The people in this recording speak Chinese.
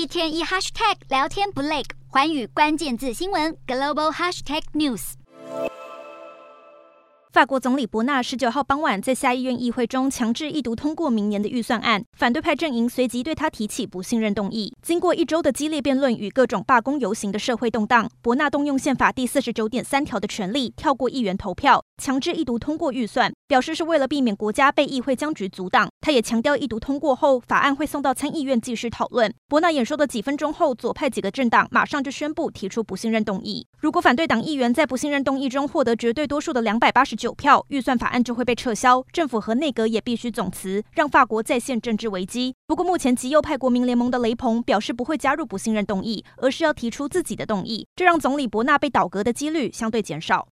一天一 hashtag 聊天不累，寰宇关键字新闻 global hashtag news。法国总理伯纳十九号傍晚在下议院议会中强制一读通过明年的预算案，反对派阵营随即对他提起不信任动议。经过一周的激烈辩论与各种罢工游行的社会动荡，伯纳动用宪法第四十九点三条的权利，跳过议员投票，强制一读通过预算，表示是为了避免国家被议会僵局阻挡。他也强调，一读通过后，法案会送到参议院继续讨论。伯纳演说的几分钟后，左派几个政党马上就宣布提出不信任动议。如果反对党议员在不信任动议中获得绝对多数的两百八十九票，预算法案就会被撤销，政府和内阁也必须总辞，让法国再现政治危机。不过，目前极右派国民联盟的雷鹏表示不会加入不信任动议，而是要提出自己的动议，这让总理伯纳被倒阁的几率相对减少。